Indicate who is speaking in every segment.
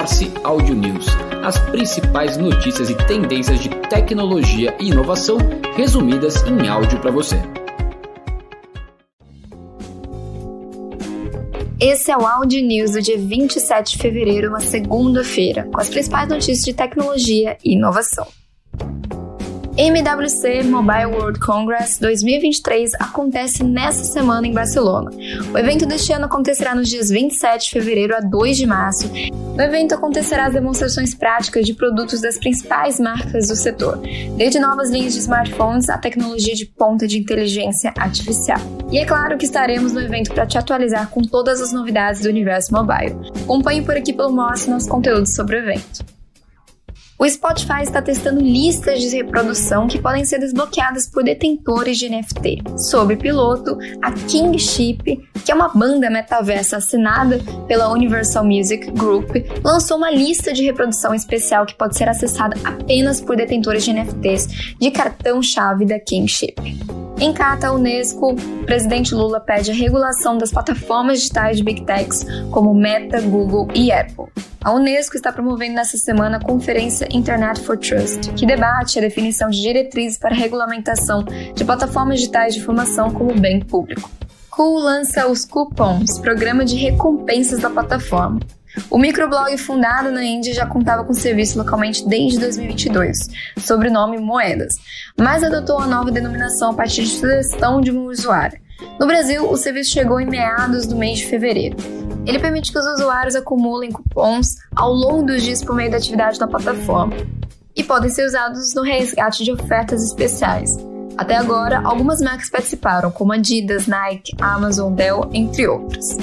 Speaker 1: Force Audio News, as principais notícias e tendências de tecnologia e inovação resumidas em áudio para você.
Speaker 2: Esse é o Audio News do dia 27 de fevereiro, uma segunda-feira, com as principais notícias de tecnologia e inovação. MWC Mobile World Congress 2023 acontece nesta semana em Barcelona. O evento deste ano acontecerá nos dias 27 de fevereiro a 2 de março. No evento acontecerá as demonstrações práticas de produtos das principais marcas do setor, desde novas linhas de smartphones à tecnologia de ponta de inteligência artificial. E é claro que estaremos no evento para te atualizar com todas as novidades do universo mobile. Acompanhe por aqui pelo Moss nosso conteúdo sobre o evento. O Spotify está testando listas de reprodução que podem ser desbloqueadas por detentores de NFT. Sob piloto, a Kingship, que é uma banda metaversa assinada pela Universal Music Group, lançou uma lista de reprodução especial que pode ser acessada apenas por detentores de NFTs de cartão-chave da Kingship. Em carta à Unesco, o presidente Lula pede a regulação das plataformas digitais de Big Techs como Meta, Google e Apple. A Unesco está promovendo nesta semana a conferência Internet for Trust, que debate a definição de diretrizes para a regulamentação de plataformas digitais de informação como bem público. Cool lança os Coupons, programa de recompensas da plataforma. O microblog fundado na Índia já contava com serviço localmente desde 2022, sob o nome Moedas, mas adotou a nova denominação a partir de sugestão de um usuário. No Brasil, o serviço chegou em meados do mês de fevereiro. Ele permite que os usuários acumulem cupons ao longo dos dias por meio da atividade da plataforma e podem ser usados no resgate de ofertas especiais. Até agora, algumas marcas participaram, como Adidas, Nike, Amazon, Dell, entre outras.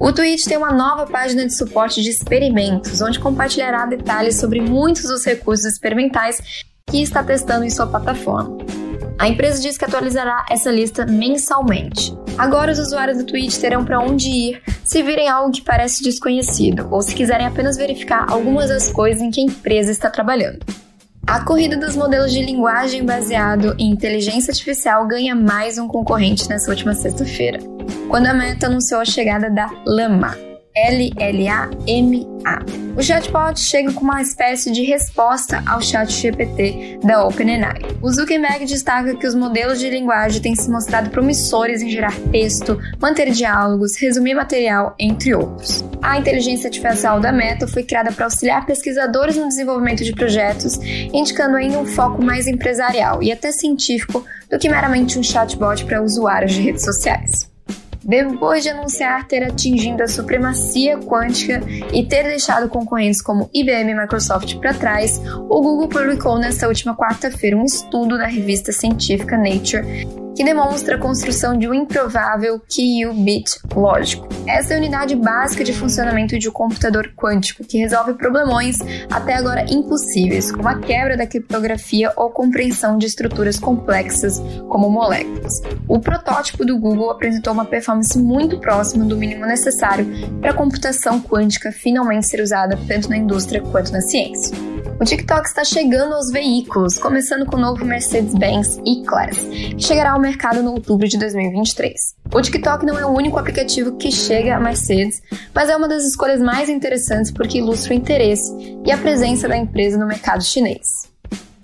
Speaker 2: O Twitch tem uma nova página de suporte de experimentos, onde compartilhará detalhes sobre muitos dos recursos experimentais que está testando em sua plataforma. A empresa diz que atualizará essa lista mensalmente. Agora os usuários do Twitch terão para onde ir se virem algo que parece desconhecido ou se quiserem apenas verificar algumas das coisas em que a empresa está trabalhando. A corrida dos modelos de linguagem baseado em inteligência artificial ganha mais um concorrente nessa última sexta-feira, quando a Meta anunciou a chegada da Lama, L-L-A-M-A. O chatbot chega com uma espécie de resposta ao chat GPT da OpenAI. O Zuckerberg destaca que os modelos de linguagem têm se mostrado promissores em gerar texto, manter diálogos, resumir material, entre outros. A inteligência artificial da Meta foi criada para auxiliar pesquisadores no desenvolvimento de projetos, indicando ainda um foco mais empresarial e até científico do que meramente um chatbot para usuários de redes sociais. Depois de anunciar ter atingido a supremacia quântica e ter deixado concorrentes como IBM e Microsoft para trás, o Google publicou nesta última quarta-feira um estudo na revista científica Nature que demonstra a construção de um improvável qubit lógico. Essa é a unidade básica de funcionamento de um computador quântico que resolve problemões até agora impossíveis, como a quebra da criptografia ou compreensão de estruturas complexas como moléculas. O protótipo do Google apresentou uma performance muito próxima do mínimo necessário para a computação quântica finalmente ser usada tanto na indústria quanto na ciência. O TikTok está chegando aos veículos, começando com o novo Mercedes-Benz E-Class, que chegará ao mercado no outubro de 2023. O TikTok não é o único aplicativo que chega a Mercedes, mas é uma das escolhas mais interessantes porque ilustra o interesse e a presença da empresa no mercado chinês.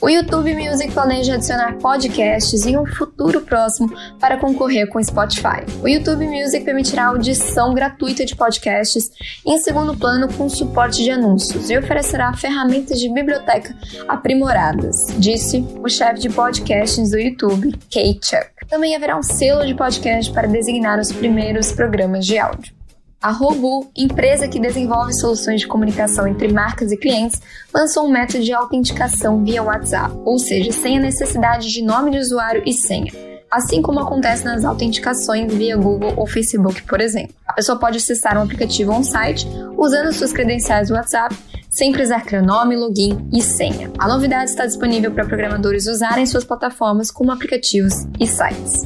Speaker 2: O YouTube Music planeja adicionar podcasts em um futuro próximo para concorrer com o Spotify. O YouTube Music permitirá audição gratuita de podcasts em segundo plano com suporte de anúncios e oferecerá ferramentas de biblioteca aprimoradas, disse o chefe de podcasts do YouTube, Kate Chuck. Também haverá um selo de podcast para designar os primeiros programas de áudio. A Robu, empresa que desenvolve soluções de comunicação entre marcas e clientes, lançou um método de autenticação via WhatsApp, ou seja, sem a necessidade de nome de usuário e senha assim como acontece nas autenticações via Google ou Facebook, por exemplo. A pessoa pode acessar um aplicativo ou um site usando suas credenciais do WhatsApp, sem precisar criar nome, login e senha. A novidade está disponível para programadores usarem suas plataformas como aplicativos e sites.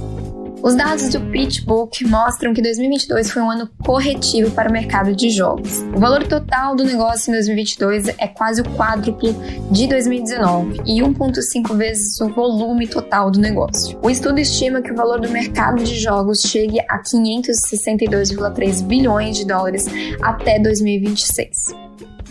Speaker 2: Os dados do PitchBook mostram que 2022 foi um ano corretivo para o mercado de jogos. O valor total do negócio em 2022 é quase o quádruplo de 2019 e 1,5 vezes o volume total do negócio. O estudo estima que o valor do mercado de jogos chegue a 562,3 bilhões de dólares até 2026.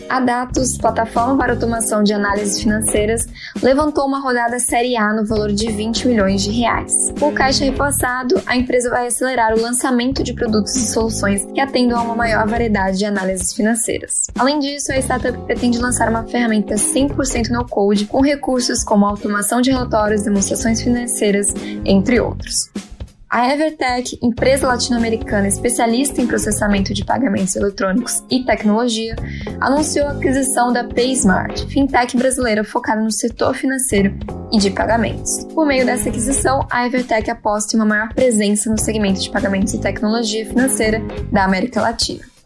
Speaker 2: A Datos, plataforma para automação de análises financeiras, levantou uma rodada Série A no valor de 20 milhões de reais. Com o caixa reforçado, a empresa vai acelerar o lançamento de produtos e soluções que atendam a uma maior variedade de análises financeiras. Além disso, a startup pretende lançar uma ferramenta 100% no-code com recursos como automação de relatórios, demonstrações financeiras, entre outros. A Evertech, empresa latino-americana especialista em processamento de pagamentos eletrônicos e tecnologia, anunciou a aquisição da PaySmart, fintech brasileira focada no setor financeiro e de pagamentos. Por meio dessa aquisição, a Evertech aposta em uma maior presença no segmento de pagamentos e tecnologia financeira da América Latina.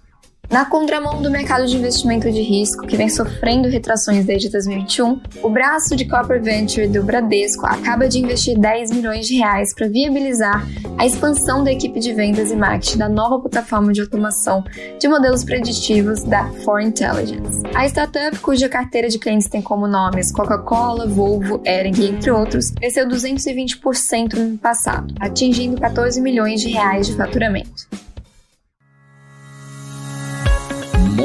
Speaker 2: Na contramão do mercado de investimento de risco, que vem sofrendo retrações desde 2021, o braço de Corporate Venture do Bradesco acaba de investir 10 milhões de reais para viabilizar a expansão da equipe de vendas e marketing da nova plataforma de automação de modelos preditivos da For Intelligence. A startup, cuja carteira de clientes tem como nomes Coca-Cola, Volvo, Ering, entre outros, cresceu 220% no ano passado, atingindo 14 milhões de reais de faturamento.